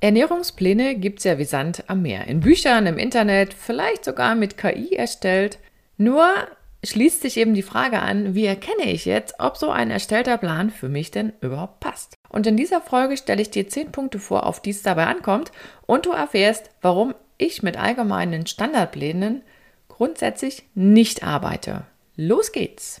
Ernährungspläne gibt es ja wie Sand am Meer. In Büchern, im Internet, vielleicht sogar mit KI erstellt. Nur schließt sich eben die Frage an, wie erkenne ich jetzt, ob so ein erstellter Plan für mich denn überhaupt passt. Und in dieser Folge stelle ich dir zehn Punkte vor, auf die es dabei ankommt und du erfährst, warum ich mit allgemeinen Standardplänen grundsätzlich nicht arbeite. Los geht's!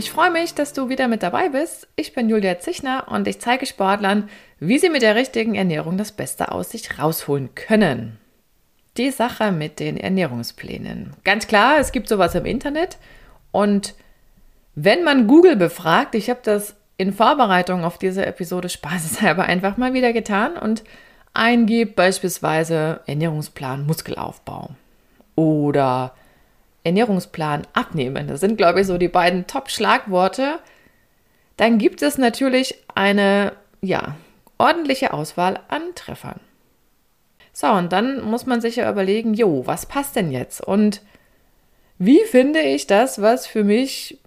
Ich freue mich, dass du wieder mit dabei bist. Ich bin Julia Zichner und ich zeige Sportlern, wie sie mit der richtigen Ernährung das Beste aus sich rausholen können. Die Sache mit den Ernährungsplänen. Ganz klar, es gibt sowas im Internet und wenn man Google befragt, ich habe das in Vorbereitung auf diese Episode spaßeshalber einfach mal wieder getan und eingibt beispielsweise Ernährungsplan Muskelaufbau oder Ernährungsplan abnehmen. Das sind, glaube ich, so die beiden Top-Schlagworte. Dann gibt es natürlich eine, ja, ordentliche Auswahl an Treffern. So, und dann muss man sich ja überlegen, jo, was passt denn jetzt? Und wie finde ich das, was für mich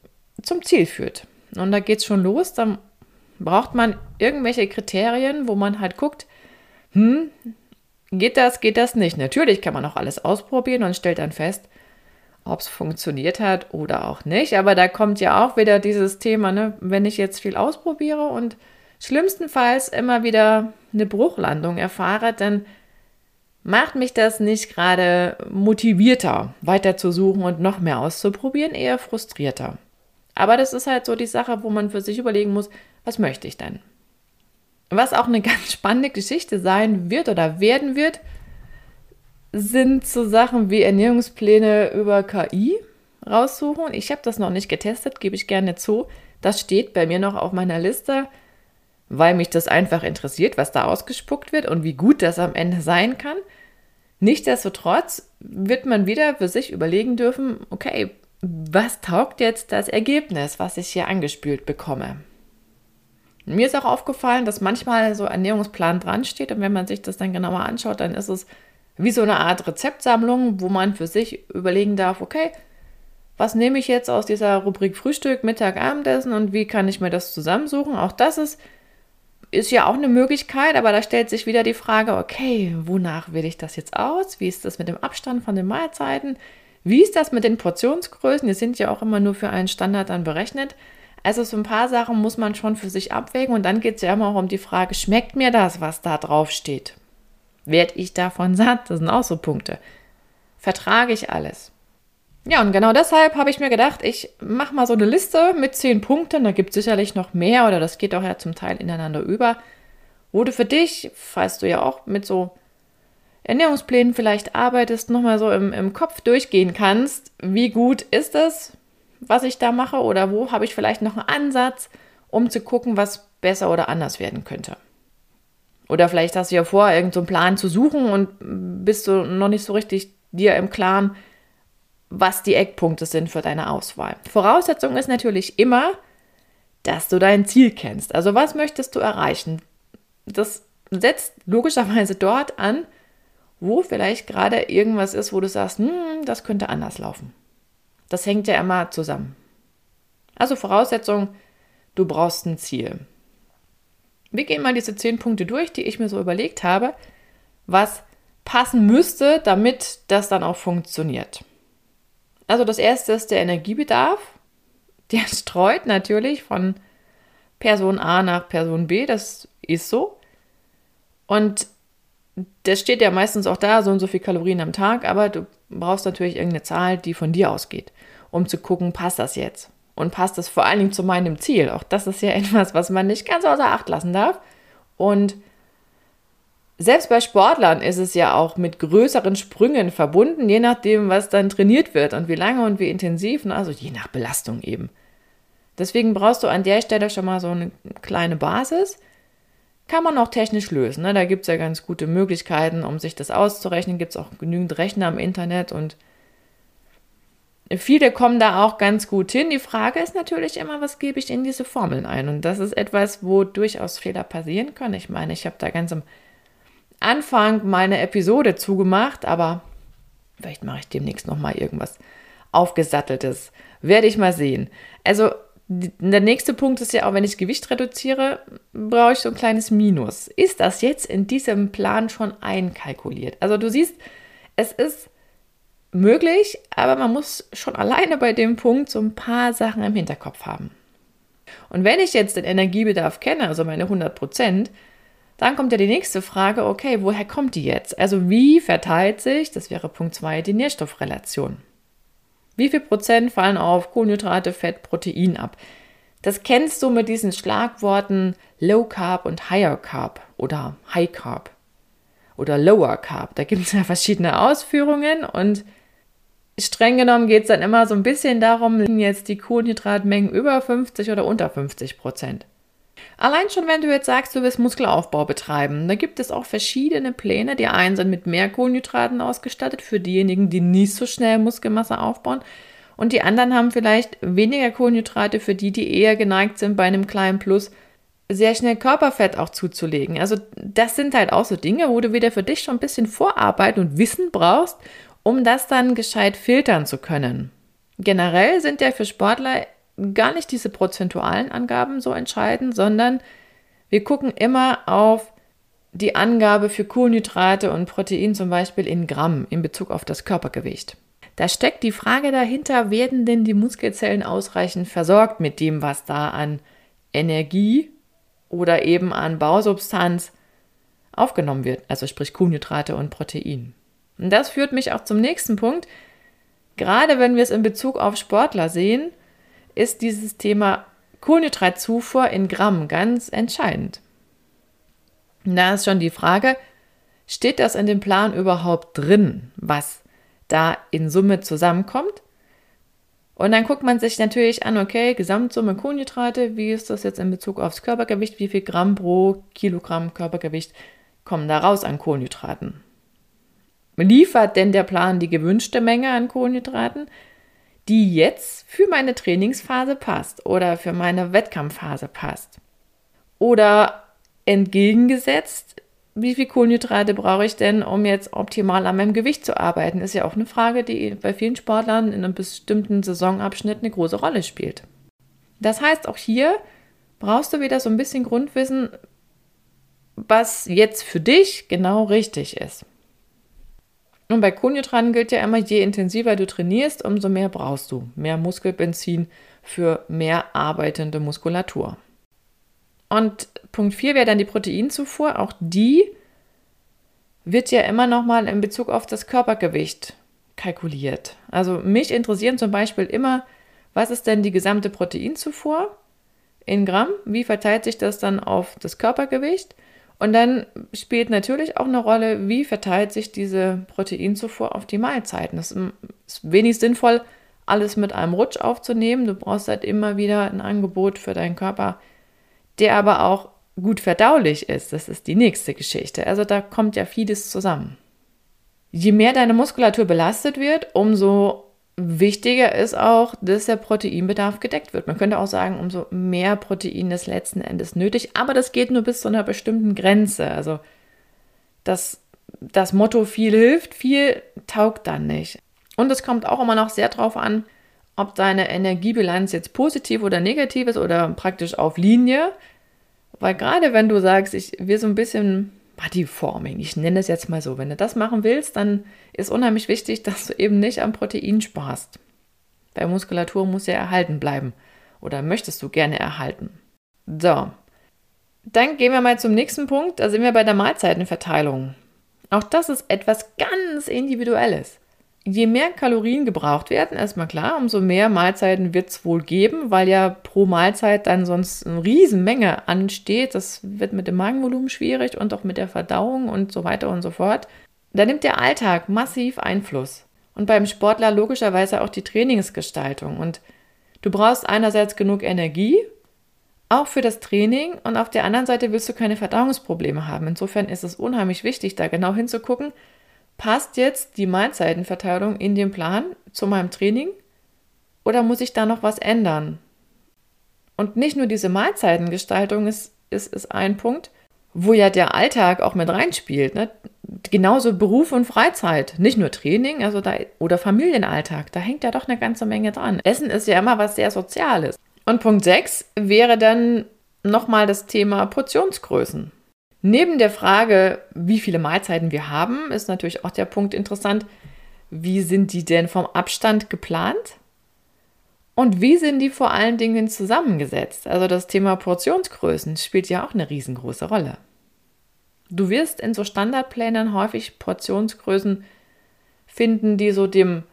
zum Ziel führt? Und da geht es schon los, dann braucht man irgendwelche Kriterien, wo man halt guckt, hm, geht das, geht das nicht? Natürlich kann man auch alles ausprobieren und stellt dann fest, ob es funktioniert hat oder auch nicht. Aber da kommt ja auch wieder dieses Thema, ne? wenn ich jetzt viel ausprobiere und schlimmstenfalls immer wieder eine Bruchlandung erfahre, dann macht mich das nicht gerade motivierter, weiter zu suchen und noch mehr auszuprobieren, eher frustrierter. Aber das ist halt so die Sache, wo man für sich überlegen muss, was möchte ich denn? Was auch eine ganz spannende Geschichte sein wird oder werden wird, sind so Sachen wie Ernährungspläne über KI raussuchen. Ich habe das noch nicht getestet, gebe ich gerne zu. Das steht bei mir noch auf meiner Liste, weil mich das einfach interessiert, was da ausgespuckt wird und wie gut das am Ende sein kann. Nichtsdestotrotz wird man wieder für sich überlegen dürfen, okay, was taugt jetzt das Ergebnis, was ich hier angespült bekomme? Mir ist auch aufgefallen, dass manchmal so Ernährungsplan dran steht und wenn man sich das dann genauer anschaut, dann ist es wie so eine Art Rezeptsammlung, wo man für sich überlegen darf, okay, was nehme ich jetzt aus dieser Rubrik Frühstück, Mittag, Abendessen und wie kann ich mir das zusammensuchen? Auch das ist, ist ja auch eine Möglichkeit, aber da stellt sich wieder die Frage, okay, wonach wähle ich das jetzt aus? Wie ist das mit dem Abstand von den Mahlzeiten? Wie ist das mit den Portionsgrößen? Die sind ja auch immer nur für einen Standard dann berechnet. Also so ein paar Sachen muss man schon für sich abwägen und dann geht es ja immer auch um die Frage, schmeckt mir das, was da drauf steht? Werde ich davon satt? Das sind auch so Punkte. Vertrage ich alles? Ja, und genau deshalb habe ich mir gedacht, ich mache mal so eine Liste mit zehn Punkten. Da gibt es sicherlich noch mehr oder das geht auch ja zum Teil ineinander über. Wo du für dich, falls du ja auch mit so Ernährungsplänen vielleicht arbeitest, nochmal so im, im Kopf durchgehen kannst, wie gut ist es, was ich da mache oder wo habe ich vielleicht noch einen Ansatz, um zu gucken, was besser oder anders werden könnte. Oder vielleicht hast du ja vor, irgendeinen so Plan zu suchen und bist du noch nicht so richtig dir im Klaren, was die Eckpunkte sind für deine Auswahl. Voraussetzung ist natürlich immer, dass du dein Ziel kennst. Also was möchtest du erreichen? Das setzt logischerweise dort an, wo vielleicht gerade irgendwas ist, wo du sagst, hm, das könnte anders laufen. Das hängt ja immer zusammen. Also Voraussetzung, du brauchst ein Ziel. Wir gehen mal diese zehn Punkte durch, die ich mir so überlegt habe, was passen müsste, damit das dann auch funktioniert. Also das erste ist der Energiebedarf. Der streut natürlich von Person A nach Person B, das ist so. Und das steht ja meistens auch da, so und so viel Kalorien am Tag, aber du brauchst natürlich irgendeine Zahl, die von dir ausgeht, um zu gucken, passt das jetzt? Und passt es vor allen Dingen zu meinem Ziel. Auch das ist ja etwas, was man nicht ganz außer Acht lassen darf. Und selbst bei Sportlern ist es ja auch mit größeren Sprüngen verbunden, je nachdem, was dann trainiert wird und wie lange und wie intensiv, also je nach Belastung eben. Deswegen brauchst du an der Stelle schon mal so eine kleine Basis. kann man auch technisch lösen. Ne? Da gibt es ja ganz gute Möglichkeiten, um sich das auszurechnen. Gibt es auch genügend Rechner im Internet und viele kommen da auch ganz gut hin. Die Frage ist natürlich immer, was gebe ich in diese Formeln ein? Und das ist etwas, wo durchaus Fehler passieren können. Ich meine, ich habe da ganz am Anfang meine Episode zugemacht, aber vielleicht mache ich demnächst noch mal irgendwas aufgesatteltes. Werde ich mal sehen. Also der nächste Punkt ist ja auch, wenn ich Gewicht reduziere, brauche ich so ein kleines Minus. Ist das jetzt in diesem Plan schon einkalkuliert? Also du siehst, es ist möglich, aber man muss schon alleine bei dem Punkt so ein paar Sachen im Hinterkopf haben. Und wenn ich jetzt den Energiebedarf kenne, also meine 100 Prozent, dann kommt ja die nächste Frage, okay, woher kommt die jetzt? Also wie verteilt sich, das wäre Punkt 2, die Nährstoffrelation? Wie viel Prozent fallen auf Kohlenhydrate, Fett, Protein ab? Das kennst du mit diesen Schlagworten Low Carb und Higher Carb oder High Carb oder Lower Carb. Da gibt es ja verschiedene Ausführungen und streng genommen geht es dann immer so ein bisschen darum, liegen jetzt die Kohlenhydratmengen über 50 oder unter 50 Prozent. Allein schon, wenn du jetzt sagst, du willst Muskelaufbau betreiben, da gibt es auch verschiedene Pläne. Die einen sind mit mehr Kohlenhydraten ausgestattet für diejenigen, die nicht so schnell Muskelmasse aufbauen. Und die anderen haben vielleicht weniger Kohlenhydrate für die, die eher geneigt sind, bei einem kleinen Plus sehr schnell Körperfett auch zuzulegen. Also das sind halt auch so Dinge, wo du wieder für dich schon ein bisschen Vorarbeit und Wissen brauchst, um das dann gescheit filtern zu können. Generell sind ja für Sportler gar nicht diese prozentualen Angaben so entscheidend, sondern wir gucken immer auf die Angabe für Kohlenhydrate und Protein zum Beispiel in Gramm in Bezug auf das Körpergewicht. Da steckt die Frage dahinter, werden denn die Muskelzellen ausreichend versorgt mit dem, was da an Energie oder eben an Bausubstanz aufgenommen wird, also sprich Kohlenhydrate und Protein. Und das führt mich auch zum nächsten Punkt. Gerade wenn wir es in Bezug auf Sportler sehen, ist dieses Thema Kohlenhydratzufuhr in Gramm ganz entscheidend. Da ist schon die Frage, steht das in dem Plan überhaupt drin, was da in Summe zusammenkommt? Und dann guckt man sich natürlich an, okay, Gesamtsumme Kohlenhydrate, wie ist das jetzt in Bezug aufs Körpergewicht, wie viel Gramm pro Kilogramm Körpergewicht kommen da raus an Kohlenhydraten? Liefert denn der Plan die gewünschte Menge an Kohlenhydraten? die jetzt für meine Trainingsphase passt oder für meine Wettkampfphase passt. Oder entgegengesetzt, wie viel Kohlenhydrate brauche ich denn, um jetzt optimal an meinem Gewicht zu arbeiten? Ist ja auch eine Frage, die bei vielen Sportlern in einem bestimmten Saisonabschnitt eine große Rolle spielt. Das heißt, auch hier brauchst du wieder so ein bisschen Grundwissen, was jetzt für dich genau richtig ist. Und bei Kohlenhydraten gilt ja immer, je intensiver du trainierst, umso mehr brauchst du. Mehr Muskelbenzin für mehr arbeitende Muskulatur. Und Punkt 4 wäre dann die Proteinzufuhr. Auch die wird ja immer nochmal in Bezug auf das Körpergewicht kalkuliert. Also mich interessieren zum Beispiel immer, was ist denn die gesamte Proteinzufuhr in Gramm? Wie verteilt sich das dann auf das Körpergewicht? Und dann spielt natürlich auch eine Rolle, wie verteilt sich diese Proteinzufuhr auf die Mahlzeiten. Es ist wenig sinnvoll, alles mit einem Rutsch aufzunehmen. Du brauchst halt immer wieder ein Angebot für deinen Körper, der aber auch gut verdaulich ist. Das ist die nächste Geschichte. Also da kommt ja vieles zusammen. Je mehr deine Muskulatur belastet wird, umso Wichtiger ist auch, dass der Proteinbedarf gedeckt wird. Man könnte auch sagen, umso mehr Protein ist letzten Endes nötig, aber das geht nur bis zu einer bestimmten Grenze. Also das, das Motto viel hilft, viel taugt dann nicht. Und es kommt auch immer noch sehr darauf an, ob deine Energiebilanz jetzt positiv oder negativ ist oder praktisch auf Linie. Weil gerade wenn du sagst, ich will so ein bisschen Bodyforming, ich nenne es jetzt mal so. Wenn du das machen willst, dann ist unheimlich wichtig, dass du eben nicht am Protein sparst. Weil Muskulatur muss ja erhalten bleiben oder möchtest du gerne erhalten. So, dann gehen wir mal zum nächsten Punkt. Da sind wir bei der Mahlzeitenverteilung. Auch das ist etwas ganz Individuelles. Je mehr Kalorien gebraucht werden, erstmal klar, umso mehr Mahlzeiten wird es wohl geben, weil ja pro Mahlzeit dann sonst eine Riesenmenge ansteht. Das wird mit dem Magenvolumen schwierig und auch mit der Verdauung und so weiter und so fort. Da nimmt der Alltag massiv Einfluss. Und beim Sportler logischerweise auch die Trainingsgestaltung. Und du brauchst einerseits genug Energie, auch für das Training und auf der anderen Seite willst du keine Verdauungsprobleme haben. Insofern ist es unheimlich wichtig, da genau hinzugucken, passt jetzt die Mahlzeitenverteilung in den Plan zu meinem Training oder muss ich da noch was ändern? Und nicht nur diese Mahlzeitengestaltung ist, ist, ist ein Punkt, wo ja der Alltag auch mit reinspielt. Ne? Genauso Beruf und Freizeit, nicht nur Training also da, oder Familienalltag, da hängt ja doch eine ganze Menge dran. Essen ist ja immer was sehr Soziales. Und Punkt 6 wäre dann nochmal das Thema Portionsgrößen. Neben der Frage, wie viele Mahlzeiten wir haben, ist natürlich auch der Punkt interessant, wie sind die denn vom Abstand geplant? Und wie sind die vor allen Dingen zusammengesetzt? Also das Thema Portionsgrößen spielt ja auch eine riesengroße Rolle. Du wirst in so Standardplänen häufig Portionsgrößen finden, die so dem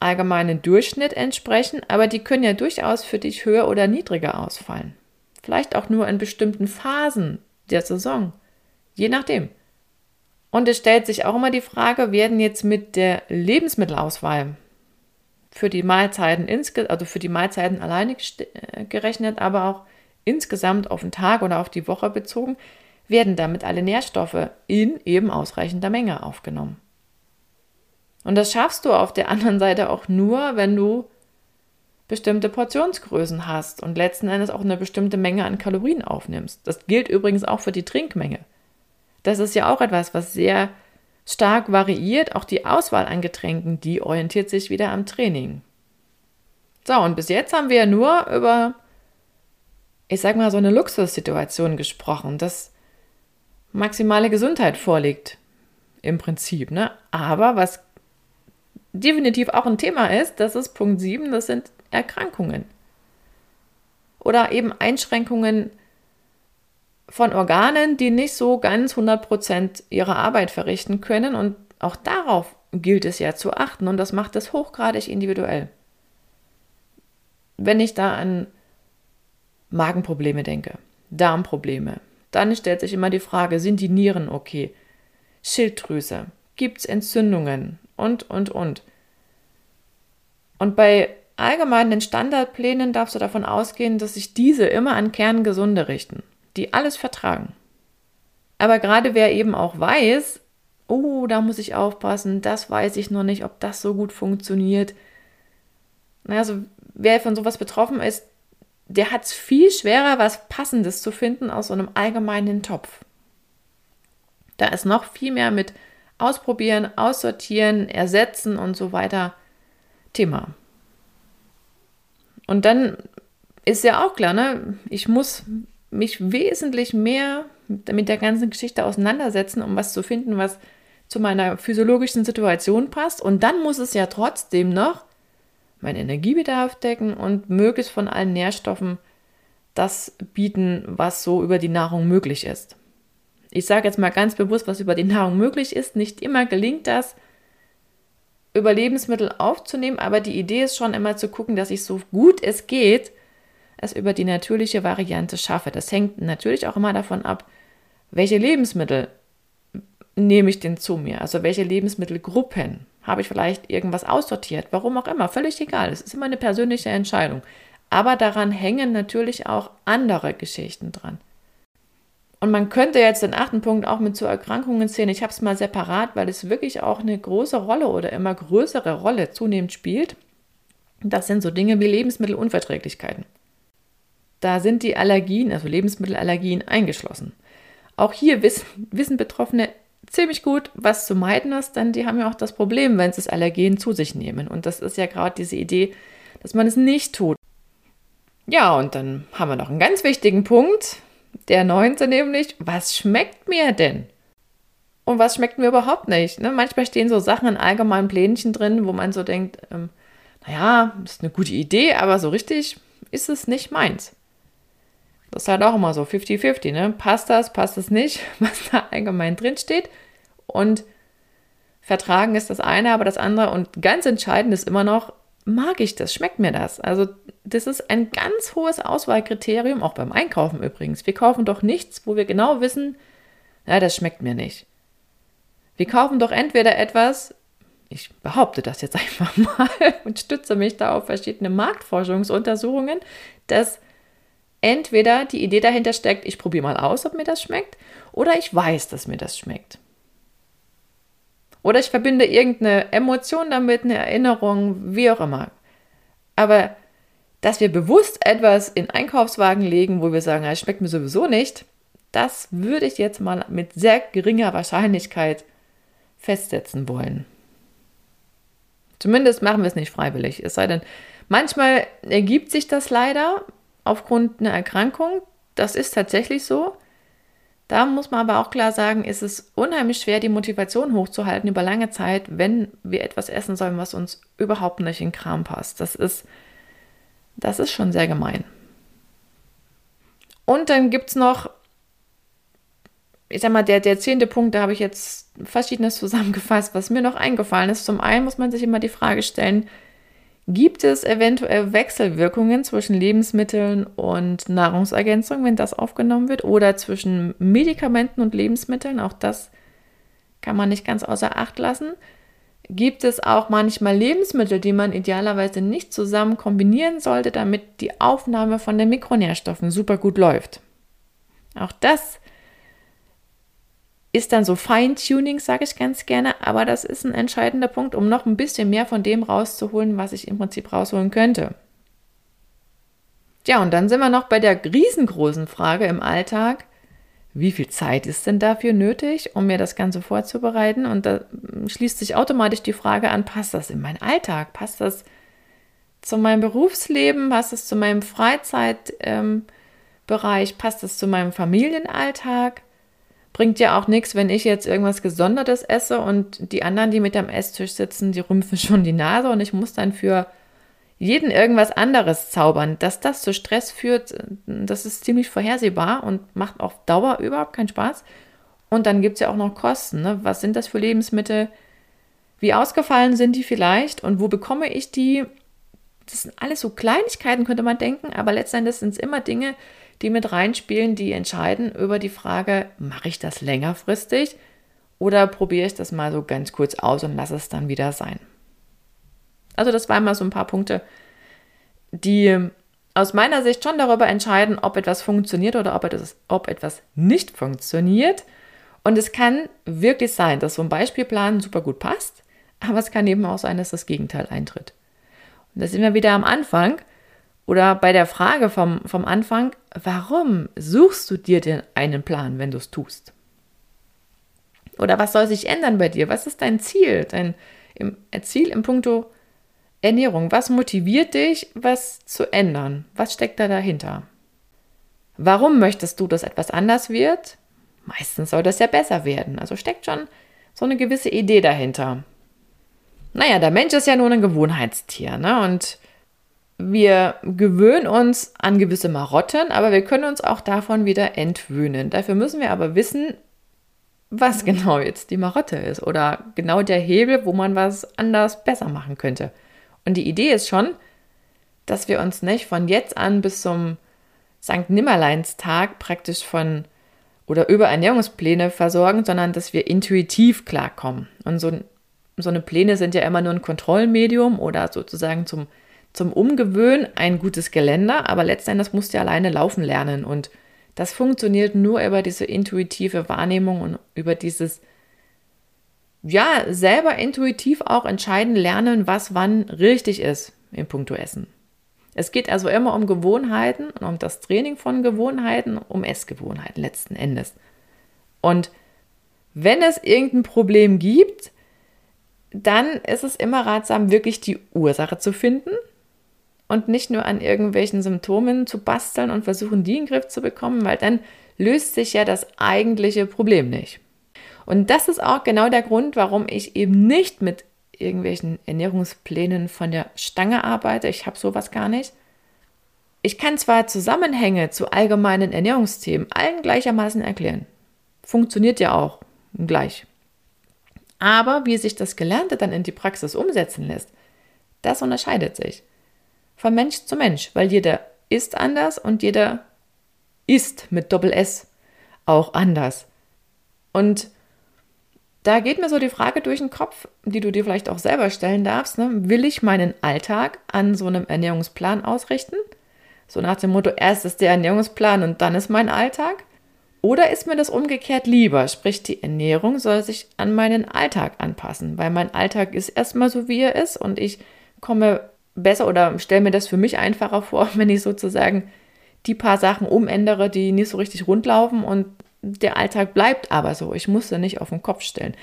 allgemeinen Durchschnitt entsprechen, aber die können ja durchaus für dich höher oder niedriger ausfallen. Vielleicht auch nur in bestimmten Phasen der Saison, je nachdem. Und es stellt sich auch immer die Frage, werden jetzt mit der Lebensmittelauswahl für die Mahlzeiten also für die Mahlzeiten alleine äh, gerechnet, aber auch insgesamt auf den Tag oder auf die Woche bezogen, werden damit alle Nährstoffe in eben ausreichender Menge aufgenommen. Und das schaffst du auf der anderen Seite auch nur, wenn du bestimmte Portionsgrößen hast und letzten Endes auch eine bestimmte Menge an Kalorien aufnimmst. Das gilt übrigens auch für die Trinkmenge. Das ist ja auch etwas, was sehr stark variiert. Auch die Auswahl an Getränken, die orientiert sich wieder am Training. So, und bis jetzt haben wir ja nur über, ich sag mal, so eine Luxussituation gesprochen, dass maximale Gesundheit vorliegt. Im Prinzip, ne? Aber was definitiv auch ein Thema ist, das ist Punkt 7, das sind Erkrankungen. Oder eben Einschränkungen von Organen, die nicht so ganz 100% ihre Arbeit verrichten können. Und auch darauf gilt es ja zu achten und das macht es hochgradig individuell. Wenn ich da an Magenprobleme denke, Darmprobleme, dann stellt sich immer die Frage, sind die Nieren okay? Schilddrüse, gibt es Entzündungen und, und, und. Und bei allgemeinen Standardplänen darfst du davon ausgehen, dass sich diese immer an Kerngesunde richten die alles vertragen. Aber gerade wer eben auch weiß, oh, da muss ich aufpassen, das weiß ich noch nicht, ob das so gut funktioniert. Also wer von sowas betroffen ist, der hat es viel schwerer, was Passendes zu finden aus so einem allgemeinen Topf. Da ist noch viel mehr mit Ausprobieren, Aussortieren, Ersetzen und so weiter Thema. Und dann ist ja auch klar, ne? ich muss mich wesentlich mehr mit der ganzen Geschichte auseinandersetzen, um was zu finden, was zu meiner physiologischen Situation passt. Und dann muss es ja trotzdem noch meinen Energiebedarf decken und möglichst von allen Nährstoffen das bieten, was so über die Nahrung möglich ist. Ich sage jetzt mal ganz bewusst, was über die Nahrung möglich ist. Nicht immer gelingt das, über Lebensmittel aufzunehmen, aber die Idee ist schon immer zu gucken, dass ich so gut es geht es über die natürliche Variante schaffe. Das hängt natürlich auch immer davon ab, welche Lebensmittel nehme ich denn zu mir? Also welche Lebensmittelgruppen? Habe ich vielleicht irgendwas aussortiert? Warum auch immer, völlig egal. Es ist immer eine persönliche Entscheidung. Aber daran hängen natürlich auch andere Geschichten dran. Und man könnte jetzt den achten Punkt auch mit zu Erkrankungen sehen. Ich habe es mal separat, weil es wirklich auch eine große Rolle oder immer größere Rolle zunehmend spielt. Das sind so Dinge wie Lebensmittelunverträglichkeiten. Da sind die Allergien, also Lebensmittelallergien, eingeschlossen. Auch hier wissen, wissen Betroffene ziemlich gut, was zu meiden ist, denn die haben ja auch das Problem, wenn sie das Allergen zu sich nehmen. Und das ist ja gerade diese Idee, dass man es nicht tut. Ja, und dann haben wir noch einen ganz wichtigen Punkt, der neunte nämlich, was schmeckt mir denn? Und was schmeckt mir überhaupt nicht? Ne? Manchmal stehen so Sachen in allgemeinen Plänchen drin, wo man so denkt, ähm, naja, ist eine gute Idee, aber so richtig ist es nicht meins. Das ist halt auch immer so 50-50, ne? Passt das, passt es nicht, was da allgemein drin steht. Und vertragen ist das eine, aber das andere. Und ganz entscheidend ist immer noch, mag ich das? Schmeckt mir das? Also, das ist ein ganz hohes Auswahlkriterium, auch beim Einkaufen übrigens. Wir kaufen doch nichts, wo wir genau wissen, ja, das schmeckt mir nicht. Wir kaufen doch entweder etwas, ich behaupte das jetzt einfach mal und stütze mich da auf verschiedene Marktforschungsuntersuchungen, dass entweder die Idee dahinter steckt, ich probiere mal aus, ob mir das schmeckt, oder ich weiß, dass mir das schmeckt. Oder ich verbinde irgendeine Emotion damit, eine Erinnerung, wie auch immer. Aber dass wir bewusst etwas in Einkaufswagen legen, wo wir sagen, es schmeckt mir sowieso nicht, das würde ich jetzt mal mit sehr geringer Wahrscheinlichkeit festsetzen wollen. Zumindest machen wir es nicht freiwillig. Es sei denn, manchmal ergibt sich das leider aufgrund einer Erkrankung. Das ist tatsächlich so. Da muss man aber auch klar sagen, ist es unheimlich schwer, die Motivation hochzuhalten über lange Zeit, wenn wir etwas essen sollen, was uns überhaupt nicht in Kram passt. Das ist, das ist schon sehr gemein. Und dann gibt es noch, ich sag mal, der, der zehnte Punkt, da habe ich jetzt Verschiedenes zusammengefasst, was mir noch eingefallen ist. Zum einen muss man sich immer die Frage stellen, Gibt es eventuell Wechselwirkungen zwischen Lebensmitteln und Nahrungsergänzung, wenn das aufgenommen wird, oder zwischen Medikamenten und Lebensmitteln? Auch das kann man nicht ganz außer Acht lassen. Gibt es auch manchmal Lebensmittel, die man idealerweise nicht zusammen kombinieren sollte, damit die Aufnahme von den Mikronährstoffen super gut läuft? Auch das ist dann so Feintuning, sage ich ganz gerne, aber das ist ein entscheidender Punkt, um noch ein bisschen mehr von dem rauszuholen, was ich im Prinzip rausholen könnte. Ja, und dann sind wir noch bei der riesengroßen Frage im Alltag, wie viel Zeit ist denn dafür nötig, um mir das Ganze vorzubereiten? Und da schließt sich automatisch die Frage an, passt das in meinen Alltag? Passt das zu meinem Berufsleben? Passt das zu meinem Freizeitbereich? Ähm, passt das zu meinem Familienalltag? Bringt ja auch nichts, wenn ich jetzt irgendwas Gesondertes esse und die anderen, die mit am Esstisch sitzen, die rümpfen schon die Nase und ich muss dann für jeden irgendwas anderes zaubern. Dass das zu Stress führt, das ist ziemlich vorhersehbar und macht auf Dauer überhaupt keinen Spaß. Und dann gibt es ja auch noch Kosten. Ne? Was sind das für Lebensmittel? Wie ausgefallen sind die vielleicht? Und wo bekomme ich die? Das sind alles so Kleinigkeiten, könnte man denken, aber letztendlich sind es immer Dinge, die mit reinspielen, die entscheiden über die Frage, mache ich das längerfristig oder probiere ich das mal so ganz kurz aus und lasse es dann wieder sein. Also das waren mal so ein paar Punkte, die aus meiner Sicht schon darüber entscheiden, ob etwas funktioniert oder ob etwas, ob etwas nicht funktioniert. Und es kann wirklich sein, dass so ein Beispielplan super gut passt, aber es kann eben auch sein, dass das Gegenteil eintritt. Und da sind wir wieder am Anfang. Oder bei der Frage vom, vom Anfang, warum suchst du dir denn einen Plan, wenn du es tust? Oder was soll sich ändern bei dir? Was ist dein Ziel? Dein im, Ziel im Punkto Ernährung. Was motiviert dich, was zu ändern? Was steckt da dahinter? Warum möchtest du, dass etwas anders wird? Meistens soll das ja besser werden. Also steckt schon so eine gewisse Idee dahinter. Naja, der Mensch ist ja nur ein Gewohnheitstier, ne? Und wir gewöhnen uns an gewisse Marotten, aber wir können uns auch davon wieder entwöhnen. Dafür müssen wir aber wissen, was genau jetzt die Marotte ist oder genau der Hebel, wo man was anders besser machen könnte. Und die Idee ist schon, dass wir uns nicht von jetzt an bis zum St. Nimmerleinstag praktisch von oder über Ernährungspläne versorgen, sondern dass wir intuitiv klarkommen. Und so, so eine Pläne sind ja immer nur ein Kontrollmedium oder sozusagen zum zum Umgewöhnen ein gutes Geländer, aber letztendlich musst du alleine laufen lernen und das funktioniert nur über diese intuitive Wahrnehmung und über dieses, ja, selber intuitiv auch entscheiden lernen, was wann richtig ist im Punkto Essen. Es geht also immer um Gewohnheiten und um das Training von Gewohnheiten, um Essgewohnheiten letzten Endes. Und wenn es irgendein Problem gibt, dann ist es immer ratsam, wirklich die Ursache zu finden und nicht nur an irgendwelchen Symptomen zu basteln und versuchen, die in den Griff zu bekommen, weil dann löst sich ja das eigentliche Problem nicht. Und das ist auch genau der Grund, warum ich eben nicht mit irgendwelchen Ernährungsplänen von der Stange arbeite. Ich habe sowas gar nicht. Ich kann zwar Zusammenhänge zu allgemeinen Ernährungsthemen allen gleichermaßen erklären. Funktioniert ja auch gleich. Aber wie sich das Gelernte dann in die Praxis umsetzen lässt, das unterscheidet sich von Mensch zu Mensch, weil jeder ist anders und jeder ist mit Doppel S auch anders. Und da geht mir so die Frage durch den Kopf, die du dir vielleicht auch selber stellen darfst. Ne? Will ich meinen Alltag an so einem Ernährungsplan ausrichten? So nach dem Motto, erst ist der Ernährungsplan und dann ist mein Alltag? Oder ist mir das umgekehrt lieber? Sprich, die Ernährung soll sich an meinen Alltag anpassen, weil mein Alltag ist erstmal so, wie er ist und ich komme besser oder stelle mir das für mich einfacher vor, wenn ich sozusagen die paar Sachen umändere, die nicht so richtig rundlaufen und der Alltag bleibt aber so. Ich muss sie nicht auf den Kopf stellen.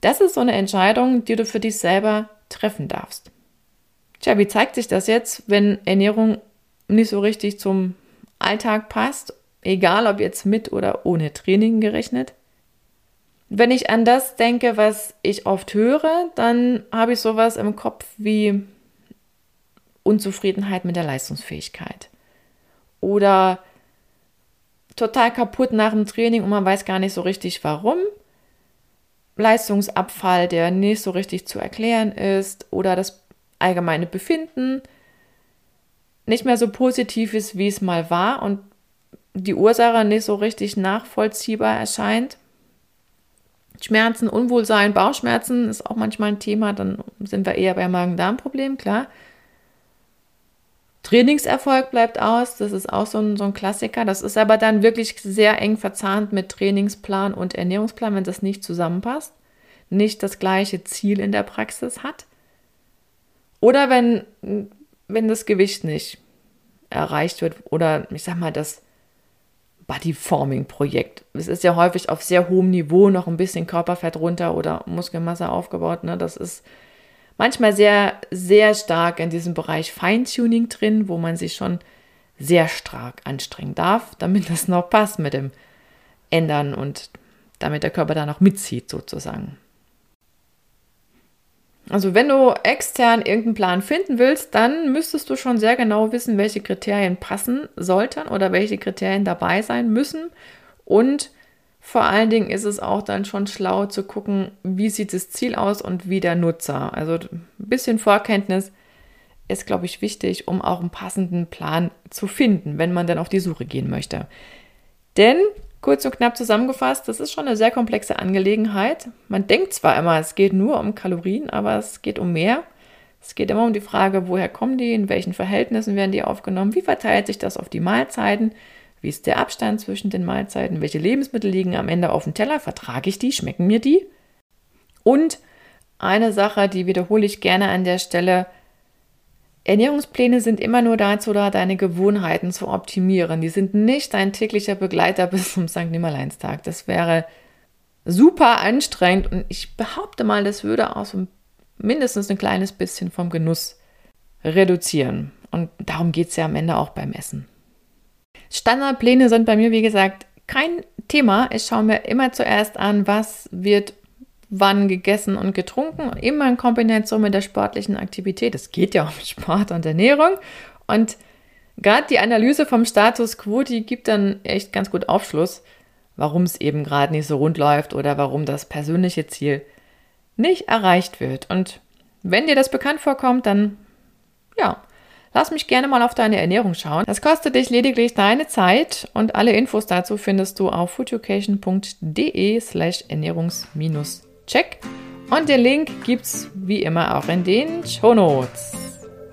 Das ist so eine Entscheidung, die du für dich selber treffen darfst. Tja, wie zeigt sich das jetzt, wenn Ernährung nicht so richtig zum Alltag passt? Egal ob jetzt mit oder ohne Training gerechnet. Wenn ich an das denke, was ich oft höre, dann habe ich sowas im Kopf wie Unzufriedenheit mit der Leistungsfähigkeit. Oder total kaputt nach dem Training und man weiß gar nicht so richtig warum. Leistungsabfall, der nicht so richtig zu erklären ist. Oder das allgemeine Befinden nicht mehr so positiv ist, wie es mal war und die Ursache nicht so richtig nachvollziehbar erscheint. Schmerzen, Unwohlsein, Bauchschmerzen ist auch manchmal ein Thema, dann sind wir eher bei Magen-Darm-Problem, klar. Trainingserfolg bleibt aus, das ist auch so ein, so ein Klassiker. Das ist aber dann wirklich sehr eng verzahnt mit Trainingsplan und Ernährungsplan, wenn das nicht zusammenpasst, nicht das gleiche Ziel in der Praxis hat. Oder wenn, wenn das Gewicht nicht erreicht wird oder ich sag mal das Bodyforming-Projekt. Es ist ja häufig auf sehr hohem Niveau noch ein bisschen Körperfett runter oder Muskelmasse aufgebaut. Ne? Das ist manchmal sehr, sehr stark in diesem Bereich Feintuning drin, wo man sich schon sehr stark anstrengen darf, damit das noch passt mit dem Ändern und damit der Körper da noch mitzieht sozusagen. Also wenn du extern irgendeinen Plan finden willst, dann müsstest du schon sehr genau wissen, welche Kriterien passen sollten oder welche Kriterien dabei sein müssen und vor allen Dingen ist es auch dann schon schlau zu gucken, wie sieht das Ziel aus und wie der Nutzer. Also ein bisschen Vorkenntnis ist, glaube ich, wichtig, um auch einen passenden Plan zu finden, wenn man dann auf die Suche gehen möchte. Denn, kurz und knapp zusammengefasst, das ist schon eine sehr komplexe Angelegenheit. Man denkt zwar immer, es geht nur um Kalorien, aber es geht um mehr. Es geht immer um die Frage, woher kommen die, in welchen Verhältnissen werden die aufgenommen, wie verteilt sich das auf die Mahlzeiten, wie ist der Abstand zwischen den Mahlzeiten? Welche Lebensmittel liegen am Ende auf dem Teller? Vertrage ich die? Schmecken mir die? Und eine Sache, die wiederhole ich gerne an der Stelle. Ernährungspläne sind immer nur dazu da, deine Gewohnheiten zu optimieren. Die sind nicht dein täglicher Begleiter bis zum St. Nimmerleinstag. Das wäre super anstrengend und ich behaupte mal, das würde auch so mindestens ein kleines bisschen vom Genuss reduzieren. Und darum geht es ja am Ende auch beim Essen. Standardpläne sind bei mir, wie gesagt, kein Thema. Ich schaue mir immer zuerst an, was wird wann gegessen und getrunken, immer in Kombination mit der sportlichen Aktivität. Es geht ja um Sport und Ernährung. Und gerade die Analyse vom Status quo, die gibt dann echt ganz gut Aufschluss, warum es eben gerade nicht so rund läuft oder warum das persönliche Ziel nicht erreicht wird. Und wenn dir das bekannt vorkommt, dann ja, Lass mich gerne mal auf deine Ernährung schauen. Das kostet dich lediglich deine Zeit und alle Infos dazu findest du auf foodeducation.de slash ernährungs-check und den Link gibt's wie immer auch in den Show Notes.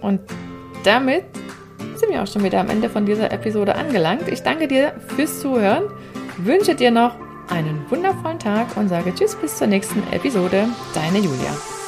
Und damit sind wir auch schon wieder am Ende von dieser Episode angelangt. Ich danke dir fürs Zuhören, wünsche dir noch einen wundervollen Tag und sage Tschüss bis zur nächsten Episode. Deine Julia.